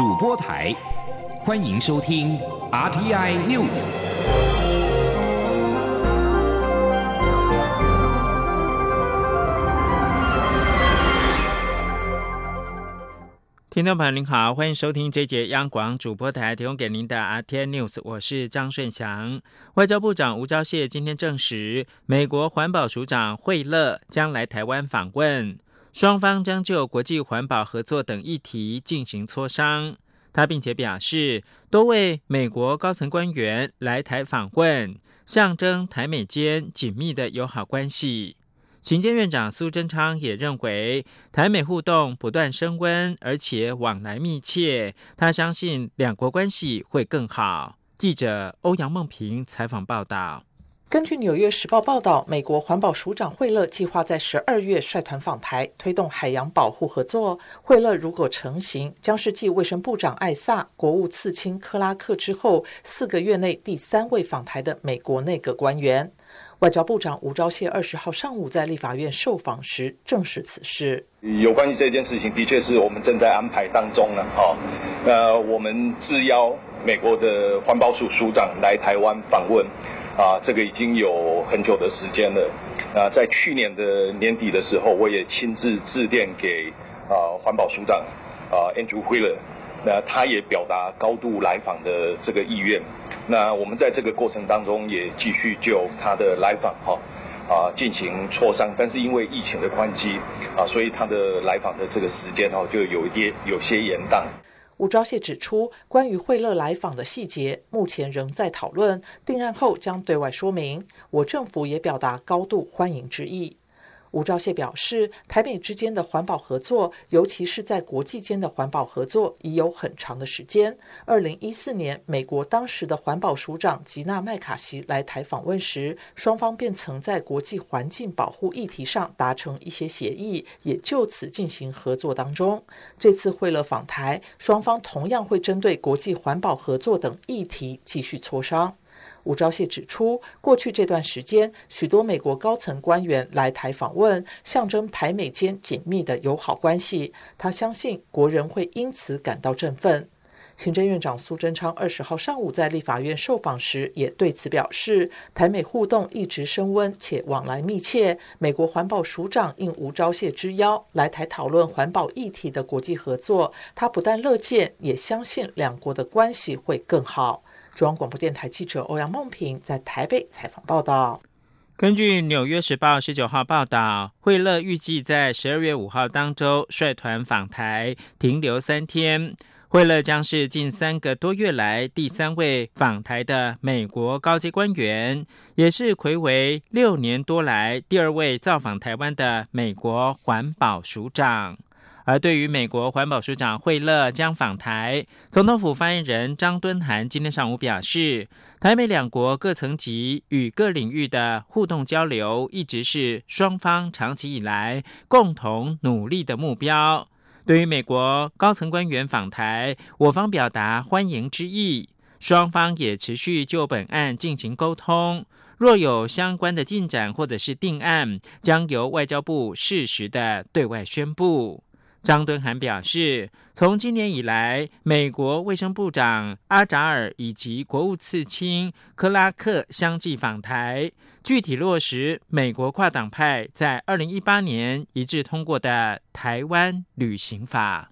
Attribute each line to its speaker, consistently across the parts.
Speaker 1: 主播台，欢迎收听 RTI News。
Speaker 2: 听众朋友您好，欢迎收听这节央广主播台提供给您的 RTI News，我是张顺祥。外交部长吴钊燮今天证实，美国环保署长惠勒将来台湾访问。双方将就国际环保合作等议题进行磋商。他并且表示，多位美国高层官员来台访问，象征台美间紧密的友好关系。行政院长苏贞昌也认为，台美互动不断升温，而且往来密切。他相信两国关系会更好。记者欧阳梦平采访报道。
Speaker 3: 根据《纽约时报》报道，美国环保署长惠勒计划在十二月率团访台，推动海洋保护合作。惠勒如果成行，将是继卫生部长艾萨、国务次卿克拉克之后，四个月内第三位访台的美国内阁官员。外交部长吴钊燮二十号上午在立法院受访时证实此事。
Speaker 4: 有关于这件事情，的确是我们正在安排当中呢。哈，呃，我们致邀美国的环保署署长来台湾访问。啊，这个已经有很久的时间了。啊，在去年的年底的时候，我也亲自致电给啊环保署长啊 Andrew Wheeler，那他也表达高度来访的这个意愿。那我们在这个过程当中也继续就他的来访哈啊进行磋商，但是因为疫情的关系啊，所以他的来访的这个时间哈就有一些有些延宕。
Speaker 3: 吴钊燮指出，关于惠勒来访的细节，目前仍在讨论，定案后将对外说明。我政府也表达高度欢迎之意。吴钊燮表示，台美之间的环保合作，尤其是在国际间的环保合作，已有很长的时间。二零一四年，美国当时的环保署长吉娜麦卡锡来台访问时，双方便曾在国际环境保护议题上达成一些协议，也就此进行合作当中。这次会了访台，双方同样会针对国际环保合作等议题继续磋商。吴钊燮指出，过去这段时间，许多美国高层官员来台访问，象征台美间紧密的友好关系。他相信国人会因此感到振奋。行政院长苏贞昌二十号上午在立法院受访时，也对此表示，台美互动一直升温且往来密切。美国环保署长应吴钊燮之邀来台讨论环保议题的国际合作，他不但乐见，也相信两国的关系会更好。中央广播电台记者欧阳梦平在台北采访报道。
Speaker 2: 根据《纽约时报》十九号报道，惠勒预计在十二月五号当周率团访台，停留三天。惠勒将是近三个多月来第三位访台的美国高级官员，也是魁违六年多来第二位造访台湾的美国环保署长。而对于美国环保署长惠勒将访台，总统府发言人张敦涵今天上午表示，台美两国各层级与各领域的互动交流，一直是双方长期以来共同努力的目标。对于美国高层官员访台，我方表达欢迎之意，双方也持续就本案进行沟通。若有相关的进展或者是定案，将由外交部适时的对外宣布。张敦涵表示，从今年以来，美国卫生部长阿扎尔以及国务次卿克拉克相继访台，具体落实美国跨党派在二零一八年一致通过的台湾旅行法。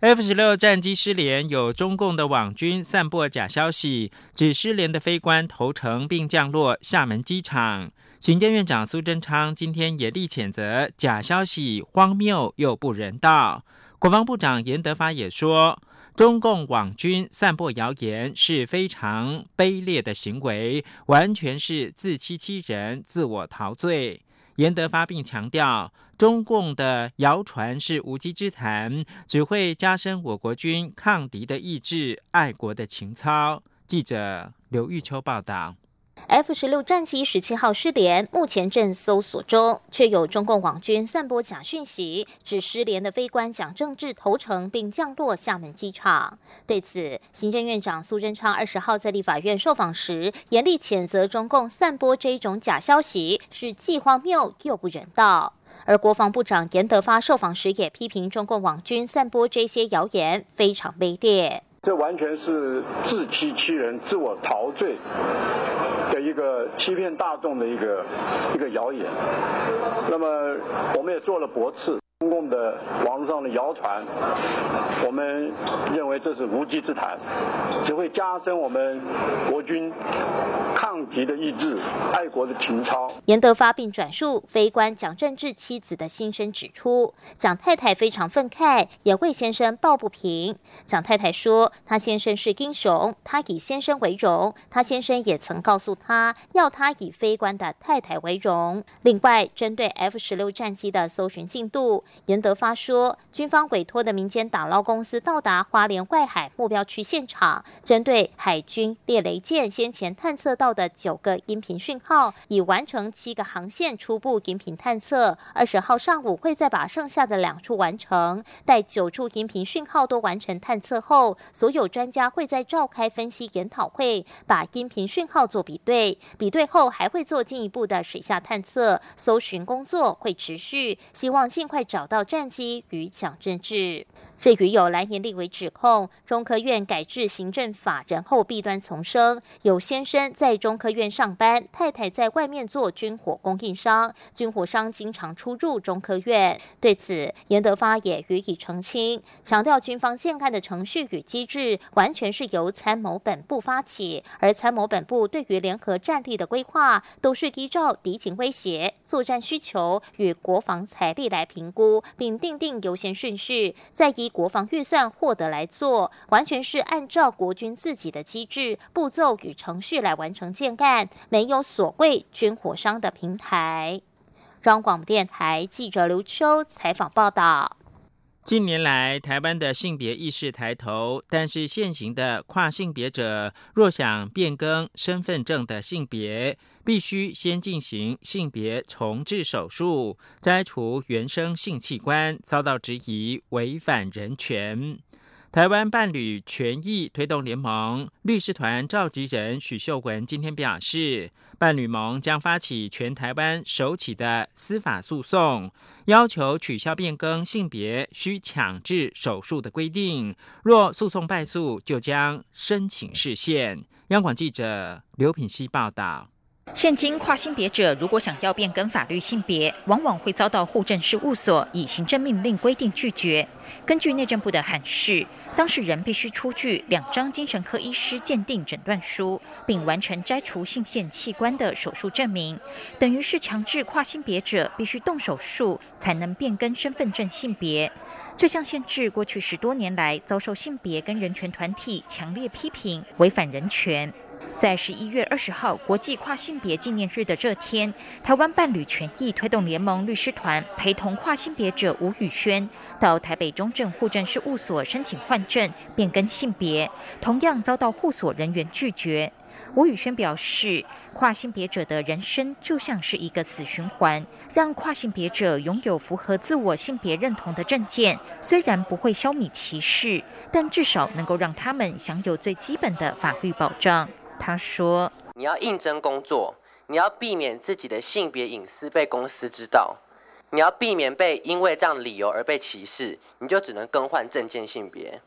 Speaker 2: F 十六战机失联，有中共的网军散播假消息，指失联的飞官投诚并降落厦门机场。行政院长苏贞昌今天严厉谴责假消息荒谬又不人道。国防部长严德发也说，中共网军散播谣言是非常卑劣的行为，完全是自欺欺人、自我陶醉。严德发并强调，中共的谣传是无稽之谈，只会加深我国军抗敌的意志、爱国的情操。记者刘玉秋报道。
Speaker 5: F 十六战机十七号失联，目前正搜索中，却有中共网军散播假讯息，指失联的飞官蒋正治投诚并降落厦门机场。对此，行政院长苏贞昌二十号在立法院受访时，严厉谴责中共散播这种假消息，是既荒谬又不人道。而国防部长严德发受访时也批评中共网军散播这些谣言非常卑劣，
Speaker 6: 这完全是自欺欺人、自我陶醉。一个欺骗大众的一个一个谣言，那么我们也做了驳斥。中共的网络上的谣传，我们认为这是无稽之谈，只会加深我们国军抗敌的意志、爱国的情操。
Speaker 5: 严德发并转述非官蒋正治妻子的心声，指出蒋太太非常愤慨，也为先生抱不平。蒋太太说，他先生是英雄，他以先生为荣。他先生也曾告诉他，要他以非官的太太为荣。另外，针对 F 十六战机的搜寻进度。严德发说，军方委托的民间打捞公司到达花莲外海目标区现场，针对海军猎雷舰先前探测到的九个音频讯号，已完成七个航线初步音频探测。二十号上午会再把剩下的两处完成，待九处音频讯号都完成探测后，所有专家会再召开分析研讨会，把音频讯号做比对，比对后还会做进一步的水下探测，搜寻工作会持续，希望尽快找。找到战机与蒋正治。至于有蓝营立委指控中科院改制行政法人后弊端丛生，有先生在中科院上班，太太在外面做军火供应商，军火商经常出入中科院。对此，严德发也予以澄清，强调军方建案的程序与机制完全是由参谋本部发起，而参谋本部对于联合战力的规划都是依照敌情威胁、作战需求与国防财力来评估。并定定优先顺序，再依国防预算获得来做，完全是按照国军自己的机制、步骤与程序来完成建干，没有所谓军火商的平台。中广电台记者刘秋采访报道。
Speaker 2: 近年来，台湾的性别意识抬头，但是现行的跨性别者若想变更身份证的性别，必须先进行性别重置手术，摘除原生性器官，遭到质疑违反人权。台湾伴侣权益推动联盟律师团召集人许秀文今天表示，伴侣盟将发起全台湾首起的司法诉讼，要求取消变更性别需强制手术的规定。若诉讼败诉，就将申请释宪。央广记者刘品希报道。
Speaker 7: 现今跨性别者如果想要变更法律性别，往往会遭到户政事务所以行政命令规定拒绝。根据内政部的函示，当事人必须出具两张精神科医师鉴定诊断书，并完成摘除性腺器官的手术证明，等于是强制跨性别者必须动手术才能变更身份证性别。这项限制过去十多年来遭受性别跟人权团体强烈批评，违反人权。在十一月二十号国际跨性别纪念日的这天，台湾伴侣权益推动联盟律师团陪同跨性别者吴宇轩到台北中正户政事务所申请换证变更性别，同样遭到户所人员拒绝。吴宇轩表示，跨性别者的人生就像是一个死循环，让跨性别者拥有符合自我性别认同的证件，虽然不会消弭歧视，但至少能够让他们享有最基本的法律保障。他说：“
Speaker 8: 你要应征工作，你要避免自己的性别隐私被公司知道，你要避免被因为这样理由而被歧视，你就只能更换证件性别。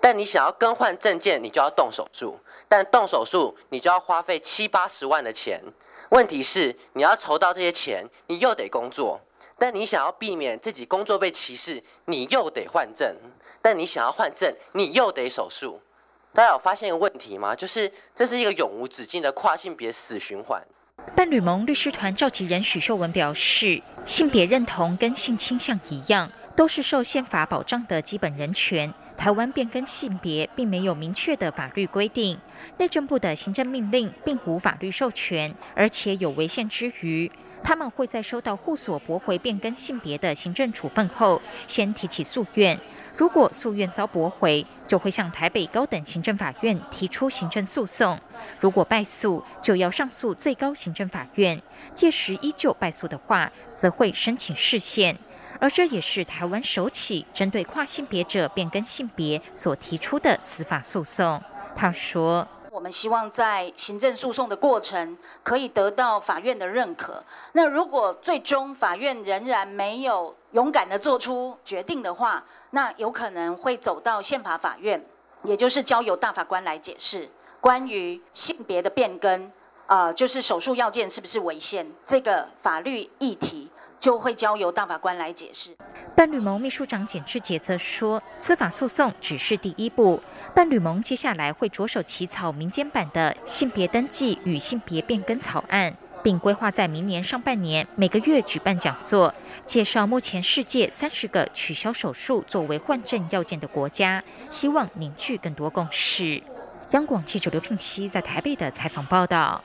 Speaker 8: 但你想要更换证件，你就要动手术，但动手术你就要花费七八十万的钱。问题是，你要筹到这些钱，你又得工作，但你想要避免自己工作被歧视，你又得换证，但你想要换证，你又得手术。”大家有发现一个问题吗？就是这是一个永无止境的跨性别死循环。
Speaker 7: 伴侣盟律师团召集人许秀文表示，性别认同跟性倾向一样，都是受宪法保障的基本人权。台湾变更性别并没有明确的法律规定，内政部的行政命令并无法律授权，而且有违宪之余。他们会在收到户所驳回变更性别的行政处分后，先提起诉愿。如果诉愿遭驳回，就会向台北高等行政法院提出行政诉讼；如果败诉，就要上诉最高行政法院。届时依旧败诉的话，则会申请释宪。而这也是台湾首起针对跨性别者变更性别所提出的司法诉讼。他说。
Speaker 9: 我们希望在行政诉讼的过程可以得到法院的认可。那如果最终法院仍然没有勇敢的做出决定的话，那有可能会走到宪法法院，也就是交由大法官来解释关于性别的变更，啊，就是手术要件是不是违宪这个法律议题。就会交由大法官来解释。
Speaker 7: 伴侣盟秘书长简志杰则说，司法诉讼只是第一步，伴侣盟接下来会着手起草民间版的性别登记与性别变更草案，并规划在明年上半年每个月举办讲座，介绍目前世界三十个取消手术作为换证要件的国家，希望凝聚更多共识。央广记者刘聘熙在台北的采访报道。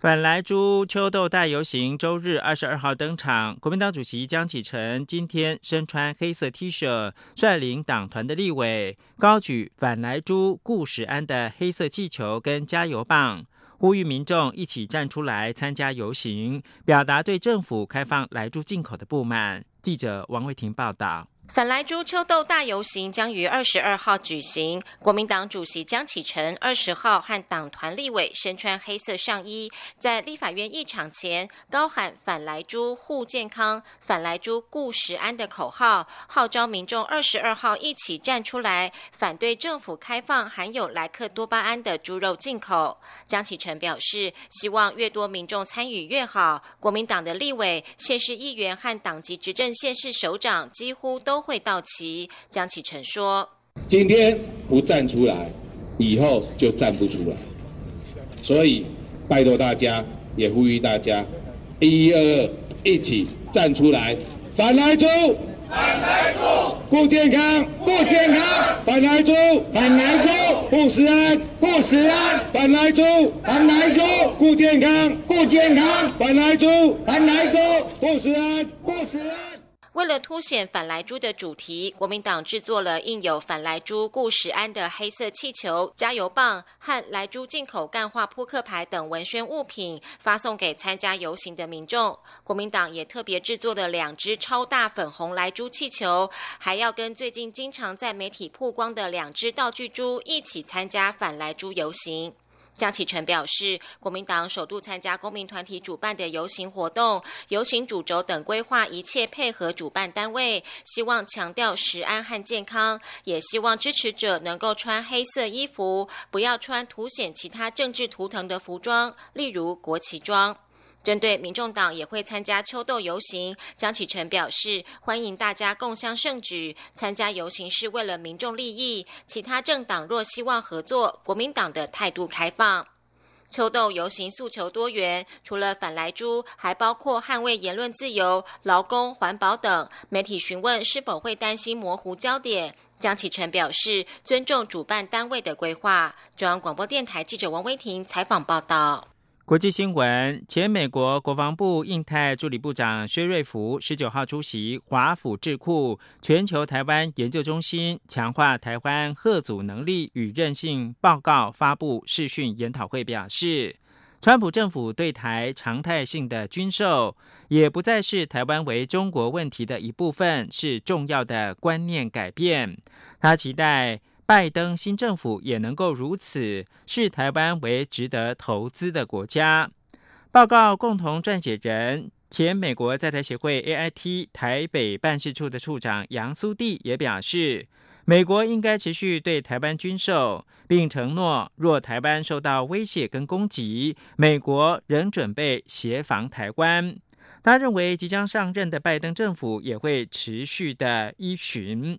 Speaker 2: 反莱猪秋豆大游行周日二十二号登场，国民党主席江启臣今天身穿黑色 T 恤，率领党团的立委高举反莱猪顾时安的黑色气球跟加油棒，呼吁民众一起站出来参加游行，表达对政府开放来住进口的不满。记者王卫婷报道。
Speaker 10: 反来猪秋豆大游行将于二十二号举行。国民党主席江启臣二十号和党团立委身穿黑色上衣，在立法院议场前高喊“反来猪护健康，反来猪顾食安”的口号，号召民众二十二号一起站出来反对政府开放含有莱克多巴胺的猪肉进口。江启臣表示，希望越多民众参与越好。国民党的立委、县市议员和党籍执政县市首长几乎都。都会到齐。江启臣说：“
Speaker 11: 今天不站出来，以后就站不出来。所以拜托大家，也呼吁大家，一、二、二，一起站出来，反来猪，反来猪，不健康，不健康，反来猪，反来猪，不食安，不食安，反来猪，反来猪，不健康，不健康，反来猪，反来猪，不食安，不食安。”
Speaker 10: 为了凸显反来猪的主题，国民党制作了印有反来猪顾时安的黑色气球、加油棒和来猪进口干化扑克牌等文宣物品，发送给参加游行的民众。国民党也特别制作了两只超大粉红来猪气球，还要跟最近经常在媒体曝光的两只道具猪一起参加反来猪游行。江启臣表示，国民党首度参加公民团体主办的游行活动，游行主轴等规划一切配合主办单位，希望强调食安和健康，也希望支持者能够穿黑色衣服，不要穿凸显其他政治图腾的服装，例如国旗装。针对民众党也会参加秋豆游行，江启臣表示欢迎大家共襄盛举。参加游行是为了民众利益，其他政党若希望合作，国民党的态度开放。秋豆游行诉求多元，除了反来猪，还包括捍卫言论自由、劳工、环保等。媒体询问是否会担心模糊焦点，江启臣表示尊重主办单位的规划。中央广播电台记者王威婷采访报道。
Speaker 2: 国际新闻：前美国国防部印太助理部长薛瑞福十九号出席华府智库全球台湾研究中心强化台湾核组能力与韧性报告发布视讯研讨会，表示，川普政府对台常态性的军售，也不再是台湾为中国问题的一部分，是重要的观念改变。他期待。拜登新政府也能够如此，视台湾为值得投资的国家。报告共同撰写人、前美国在台协会 AIT 台北办事处的处长杨苏蒂也表示，美国应该持续对台湾军售，并承诺若台湾受到威胁跟攻击，美国仍准备协防台湾。他认为，即将上任的拜登政府也会持续的依循。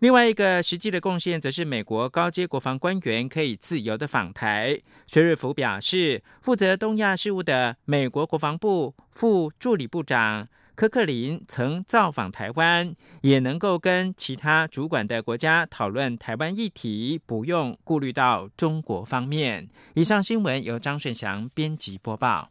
Speaker 2: 另外一个实际的贡献，则是美国高阶国防官员可以自由的访台。薛瑞福表示，负责东亚事务的美国国防部副助理部长科克林曾造访台湾，也能够跟其他主管的国家讨论台湾议题，不用顾虑到中国方面。以上新闻由张顺祥编辑播报。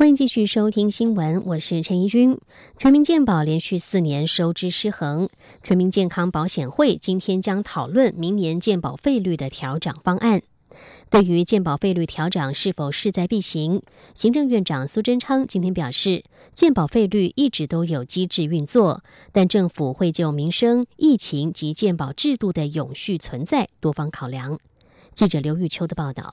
Speaker 12: 欢迎继续收听新闻，我是陈怡君。全民健保连续四年收支失衡，全民健康保险会今天将讨论明年健保费率的调整方案。对于健保费率调整是否势在必行，行政院长苏贞昌今天表示，健保费率一直都有机制运作，但政府会就民生、疫情及健保制度的永续存在多方考量。记者刘玉秋的报道。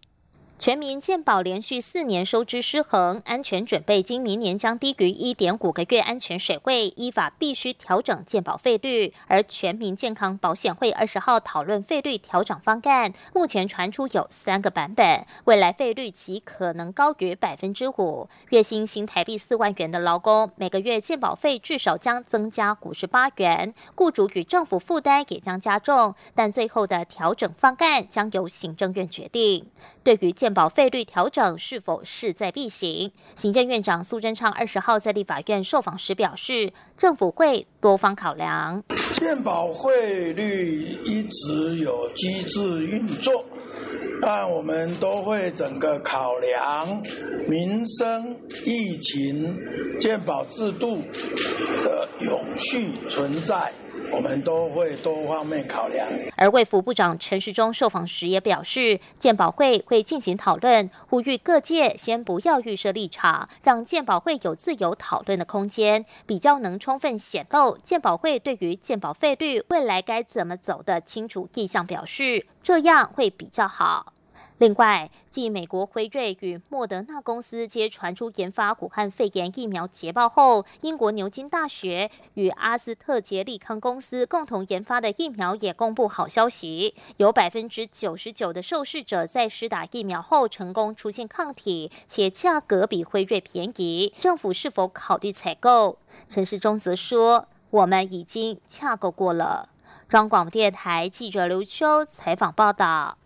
Speaker 5: 全民健保连续四年收支失衡，安全准备金明年将低于一点五个月安全水位，依法必须调整健保费率。而全民健康保险会二十号讨论费率调整方案，目前传出有三个版本，未来费率极可能高于百分之五。月薪新台币四万元的劳工，每个月健保费至少将增加五十八元，雇主与政府负担也将加重。但最后的调整方案将由行政院决定。对于健健保费率调整是否势在必行？行政院长苏贞昌二十号在立法院受访时表示，政府会多方考量。
Speaker 13: 健保汇率一直有机制运作，但我们都会整个考量民生、疫情、健保制度的永续存在。我们都会多方面考量。
Speaker 5: 而卫福部长陈时中受访时也表示，健保会会进行讨论，呼吁各界先不要预设立场，让健保会有自由讨论的空间，比较能充分显露健保会对于健保费率未来该怎么走的清楚意向表示，这样会比较好。另外，继美国辉瑞与莫德纳公司皆传出研发武汉肺炎疫苗捷报后，英国牛津大学与阿斯特捷利康公司共同研发的疫苗也公布好消息，有百分之九十九的受试者在施打疫苗后成功出现抗体，且价格比辉瑞便宜。政府是否考虑采购？陈世忠则说：“我们已经洽购过了。”中广电台记者刘秋采访报道。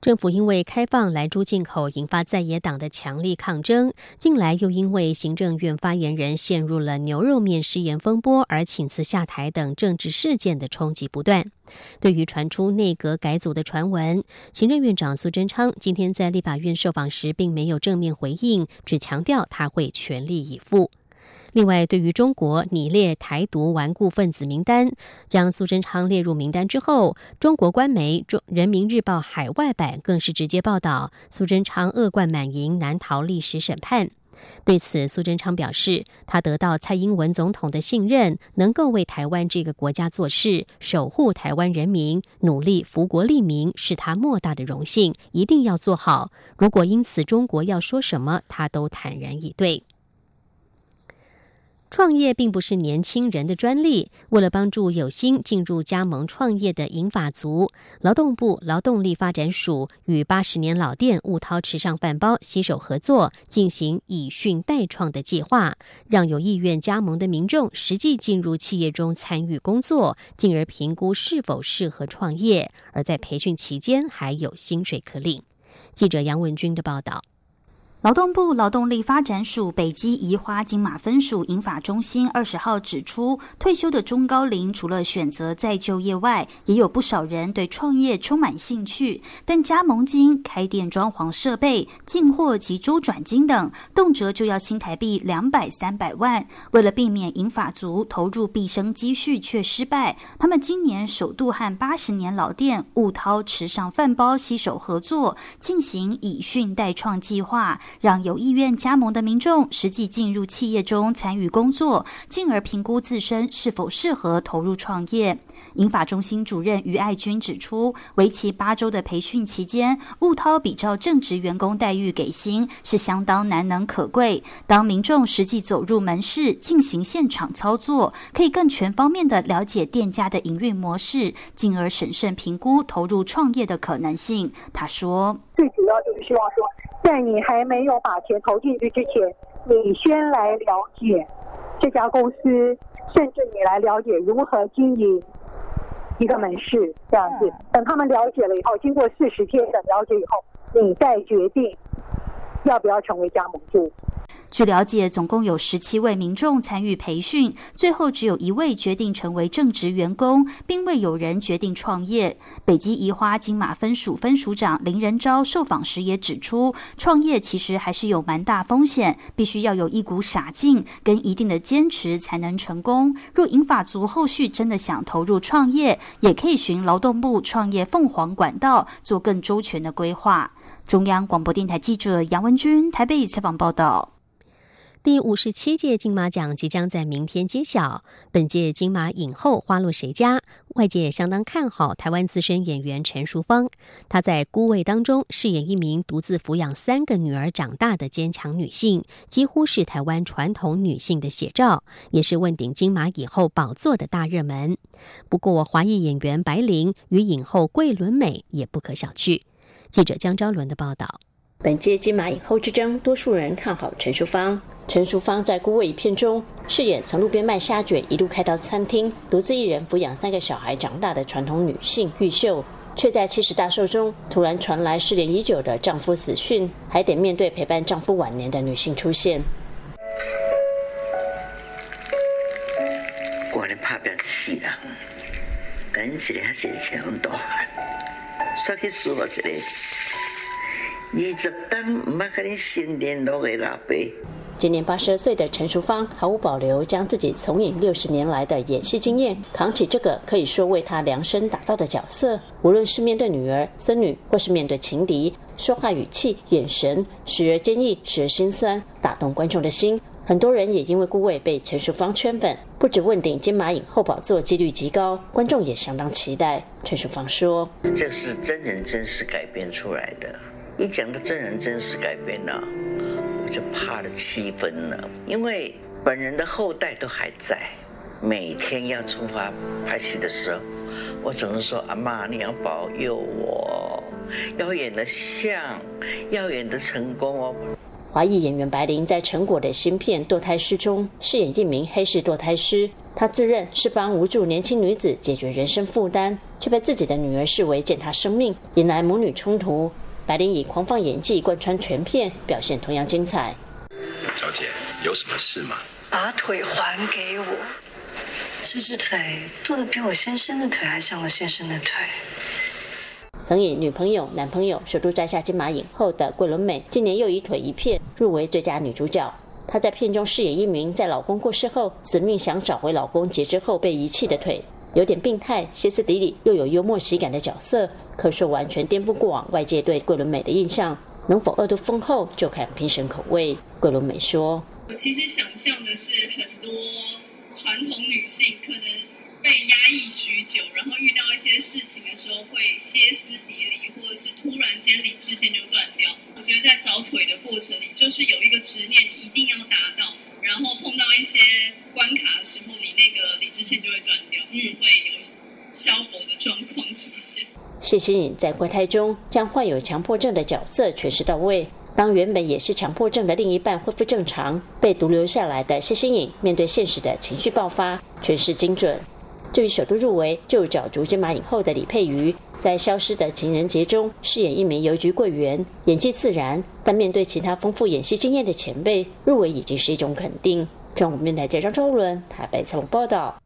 Speaker 12: 政府因为开放来猪进口引发在野党的强力抗争，近来又因为行政院发言人陷入了牛肉面食言风波而请辞下台等政治事件的冲击不断。对于传出内阁改组的传闻，行政院长苏贞昌今天在立法院受访时并没有正面回应，只强调他会全力以赴。另外，对于中国拟列台独顽固分子名单，将苏贞昌列入名单之后，中国官媒《中人民日报》海外版更是直接报道苏贞昌恶贯满盈，难逃历史审判。对此，苏贞昌表示，他得到蔡英文总统的信任，能够为台湾这个国家做事，守护台湾人民，努力福国利民，是他莫大的荣幸，一定要做好。如果因此中国要说什么，他都坦然以对。创业并不是年轻人的专利。为了帮助有心进入加盟创业的银发族，劳动部劳动力发展署与八十年老店雾涛池上饭包携手合作，进行以训代创的计划，让有意愿加盟的民众实际进入企业中参与工作，进而评估是否适合创业。而在培训期间，还有薪水可领。记者杨文军的报道。
Speaker 14: 劳动部劳动力发展署北基宜花金马分署银法中心二十号指出，退休的中高龄除了选择再就业外，也有不少人对创业充满兴趣。但加盟金、开店装潢设备、进货及周转金等，动辄就要新台币两百三百万。为了避免银法族投入毕生积蓄却失败，他们今年首度和八十年老店雾涛池上饭包携手合作，进行以训代创计划。让有意愿加盟的民众实际进入企业中参与工作，进而评估自身是否适合投入创业。银法中心主任于爱军指出，为期八周的培训期间，雾涛比照正职员工待遇给薪是相当难能可贵。当民众实际走入门市进行现场操作，可以更全方面的了解店家的营运模式，进而审慎评估投入创业的可能性。他说：“
Speaker 15: 最主要就是希望说，在你还没有把钱投进去之前，你先来了解这家公司，甚至你来了解如何经营。”一个门市这样子，等他们了解了以后，经过四十天的了解以后，你再决定要不要成为加盟主。
Speaker 14: 据了解，总共有十七位民众参与培训，最后只有一位决定成为正职员工，并未有人决定创业。北极移花金马分署分署长林仁昭受访时也指出，创业其实还是有蛮大风险，必须要有一股傻劲跟一定的坚持才能成功。若银法族后续真的想投入创业，也可以寻劳动部创业凤凰管道做更周全的规划。中央广播电台记者杨文君台北采访报道。
Speaker 12: 第五十七届金马奖即将在明天揭晓，本届金马影后花落谁家？外界也相当看好台湾资深演员陈淑芳。她在《孤味》当中饰演一名独自抚养三个女儿长大的坚强女性，几乎是台湾传统女性的写照，也是问鼎金马影后宝座的大热门。不过，华裔演员白灵与影后桂纶镁也不可小觑。记者江昭伦的报道。
Speaker 16: 本届金马影后之争，多数人看好陈淑芳。陈淑芳在《孤味》一片中饰演从路边卖虾卷一路开到餐厅，独自一人抚养三个小孩长大的传统女性玉秀，却在七十大寿中突然传来失联已久的丈夫死讯，还得面对陪伴丈夫晚年的女性出现。
Speaker 17: 我咧拍表死啦，赶紧一个还是前很大汉，刷去输了一个。二十担唔捌跟你新联络的老爸。
Speaker 16: 今年八十二岁的陈淑芳毫无保留将自己从影六十年来的演戏经验扛起这个可以说为她量身打造的角色。无论是面对女儿、孙女，或是面对情敌，说话语气、眼神时而坚毅，时而心酸，打动观众的心。很多人也因为顾魏被陈淑芳圈粉，不止问鼎金马影后宝座几率极高，观众也相当期待。陈淑芳说：“
Speaker 17: 这是真人真事改编出来的。”一讲到真人真实改编了，我就怕了七分了，因为本人的后代都还在。每天要出发拍戏的时候，我总是说：“阿妈，你要保佑我，要演得像，要演得成功哦。”
Speaker 16: 华裔演员白灵在陈果的新片《堕胎师》中饰演一名黑市堕胎师，她自认是帮无助年轻女子解决人生负担，却被自己的女儿视为践踏生命，引来母女冲突。白灵以狂放演技贯穿全片，表现同样精彩。
Speaker 18: 小姐，有什么事吗？
Speaker 19: 把腿还给我！这只腿做的比我先生的腿还像我先生的腿。
Speaker 16: 曾以女朋友、男朋友首度摘下金马影后的桂纶镁，今年又以腿一片入围最佳女主角。她在片中饰演一名在老公过世后死命想找回老公截肢后被遗弃的腿。有点病态、歇斯底里又有幽默喜感的角色，可说完全颠覆过往外界对桂纶镁的印象。能否二度丰厚，就看评审口味。桂纶镁说：“
Speaker 20: 我其实想象的是，很多传统女性可能被压抑许久，然后遇到一些事情的时候会歇斯底里，或者是突然间理智线就断掉。我觉得在找腿的过程里，就是有一个执念，你一定要达到。”然后碰到一些关卡的时候，你那个理智线就会断掉，就会有消薄的状况出现。
Speaker 16: 谢欣颖在《怪胎》中将患有强迫症的角色诠释到位。当原本也是强迫症的另一半恢复正常，被独留下来的谢欣颖面对现实的情绪爆发，诠释精准。至于首度入围就角逐金马影后的李佩瑜，在《消失的情人节》中饰演一名邮局柜员，演技自然，但面对其他丰富演戏经验的前辈，入围已经是一种肯定。中午面台记张周伦台北采访报道。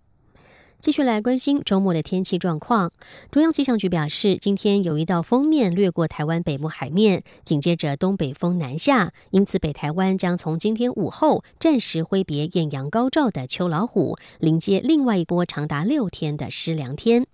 Speaker 12: 继续来关心周末的天气状况。中央气象局表示，今天有一道锋面掠过台湾北部海面，紧接着东北风南下，因此北台湾将从今天午后暂时挥别艳阳高照的秋老虎，迎接另外一波长达六天的湿凉天。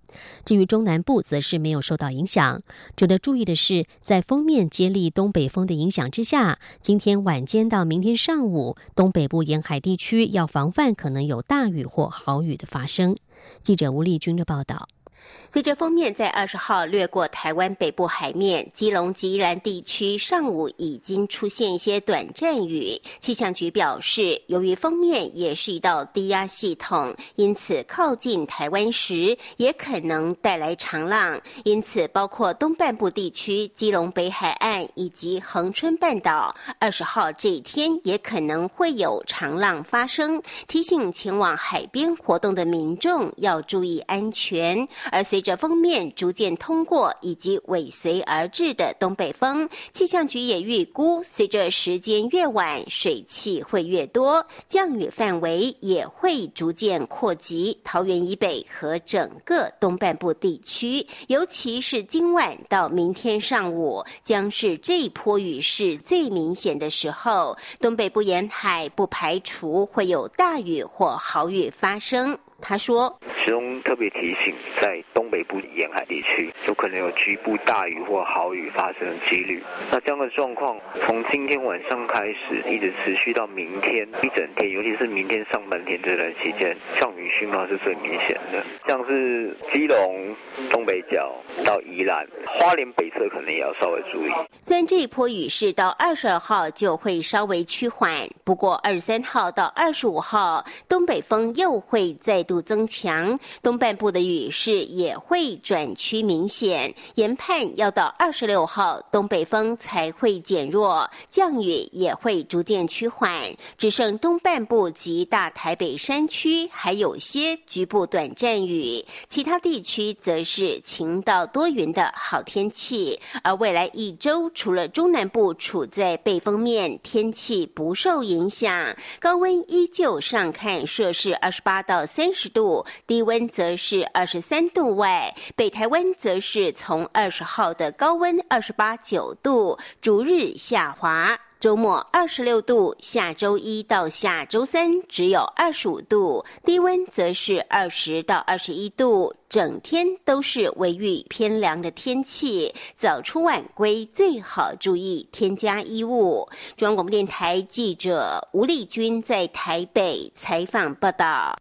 Speaker 12: 至于中南部，则是没有受到影响。值得注意的是，在封面接力东北风的影响之下，今天晚间到明天上午，东北部沿海地区要防范可能有大雨或豪雨的发生。记者吴丽君的报道。
Speaker 21: 随着封面在二十号掠过台湾北部海面，基隆及宜兰地区上午已经出现一些短暂雨。气象局表示，由于封面也是一道低压系统，因此靠近台湾时也可能带来长浪。因此，包括东半部地区、基隆北海岸以及恒春半岛，二十号这一天也可能会有长浪发生。提醒前往海边活动的民众要注意安全。而随着封面逐渐通过以及尾随而至的东北风，气象局也预估，随着时间越晚，水汽会越多，降雨范围也会逐渐扩及桃园以北和整个东半部地区。尤其是今晚到明天上午，将是这一波雨势最明显的时候。东北部沿海不排除会有大雨或豪雨发生。他说：“
Speaker 22: 其中特别提醒，在东北部沿海地区，有可能有局部大雨或豪雨发生的几率。那这样的状况，从今天晚上开始，一直持续到明天一整天，尤其是明天上半天这段期间，降雨讯号是最明显的。像是基隆东北角到宜兰、花莲北侧，可能也要稍微注意。
Speaker 21: 虽然这一波雨势到二十二号就会稍微趋缓，不过二十三号到二十五号，东北风又会再。”度增强，东半部的雨势也会转趋明显。研判要到二十六号，东北风才会减弱，降雨也会逐渐趋缓，只剩东半部及大台北山区还有些局部短暂雨，其他地区则是晴到多云的好天气。而未来一周，除了中南部处在背风面，天气不受影响，高温依旧上看摄氏二十八到三十。十度，低温则是二十三度外，北台湾则是从二十号的高温二十八九度逐日下滑，周末二十六度，下周一到下周三只有二十五度，低温则是二十到二十一度，整天都是微雨偏凉的天气，早出晚归最好注意添加衣物。中央广播电台记者吴丽君在台北采访报道。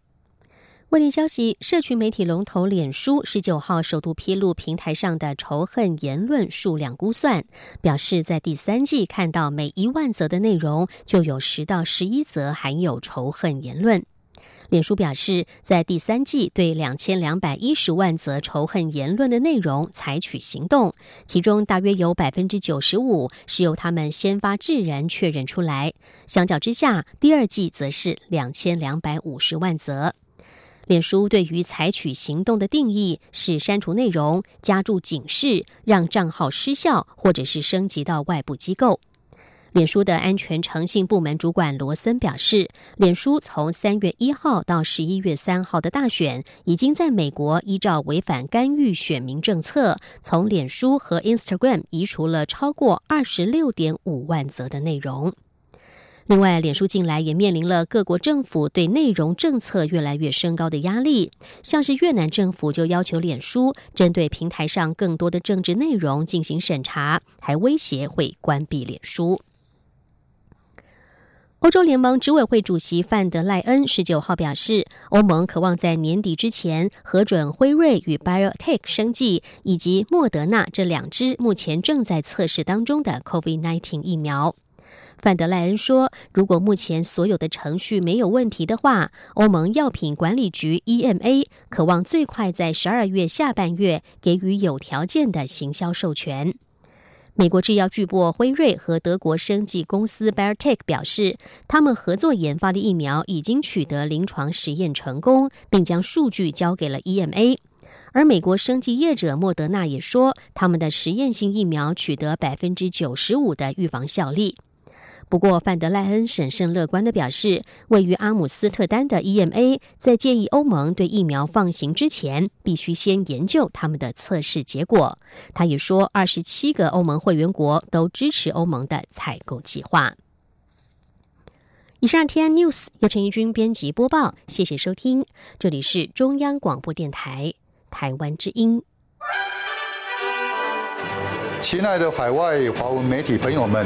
Speaker 12: 外电消息，社群媒体龙头脸书十九号首度披露平台上的仇恨言论数量估算，表示在第三季看到每一万则的内容就有十到十一则含有仇恨言论。脸书表示，在第三季对两千两百一十万则仇恨言论的内容采取行动，其中大约有百分之九十五是由他们先发制人确认出来。相较之下，第二季则是两千两百五十万则。脸书对于采取行动的定义是删除内容、加注警示、让账号失效，或者是升级到外部机构。脸书的安全诚信部门主管罗森表示，脸书从三月一号到十一月三号的大选，已经在美国依照违反干预选民政策，从脸书和 Instagram 移除了超过二十六点五万则的内容。另外，脸书近来也面临了各国政府对内容政策越来越升高的压力，像是越南政府就要求脸书针对平台上更多的政治内容进行审查，还威胁会关闭脸书。欧洲联盟执委会主席范德赖恩十九号表示，欧盟渴望在年底之前核准辉瑞与 BioTech 生技以及莫德纳这两支目前正在测试当中的 COVID-19 疫苗。范德赖恩说：“如果目前所有的程序没有问题的话，欧盟药品管理局 （EMA） 渴望最快在十二月下半月给予有条件的行销授权。”美国制药巨擘辉瑞和德国生技公司 （Bartech） 表示，他们合作研发的疫苗已经取得临床实验成功，并将数据交给了 EMA。而美国生技业者莫德纳也说，他们的实验性疫苗取得百分之九十五的预防效力。不过，范德赖恩审慎乐观的表示，位于阿姆斯特丹的 EMA 在建议欧盟对疫苗放行之前，必须先研究他们的测试结果。他也说，二十七个欧盟会员国都支持欧盟的采购计划。以上 T N News 由陈怡君编辑播报，谢谢收听，这里是中央广播电台。台湾之音。
Speaker 23: 亲爱的海外华文媒体朋友们，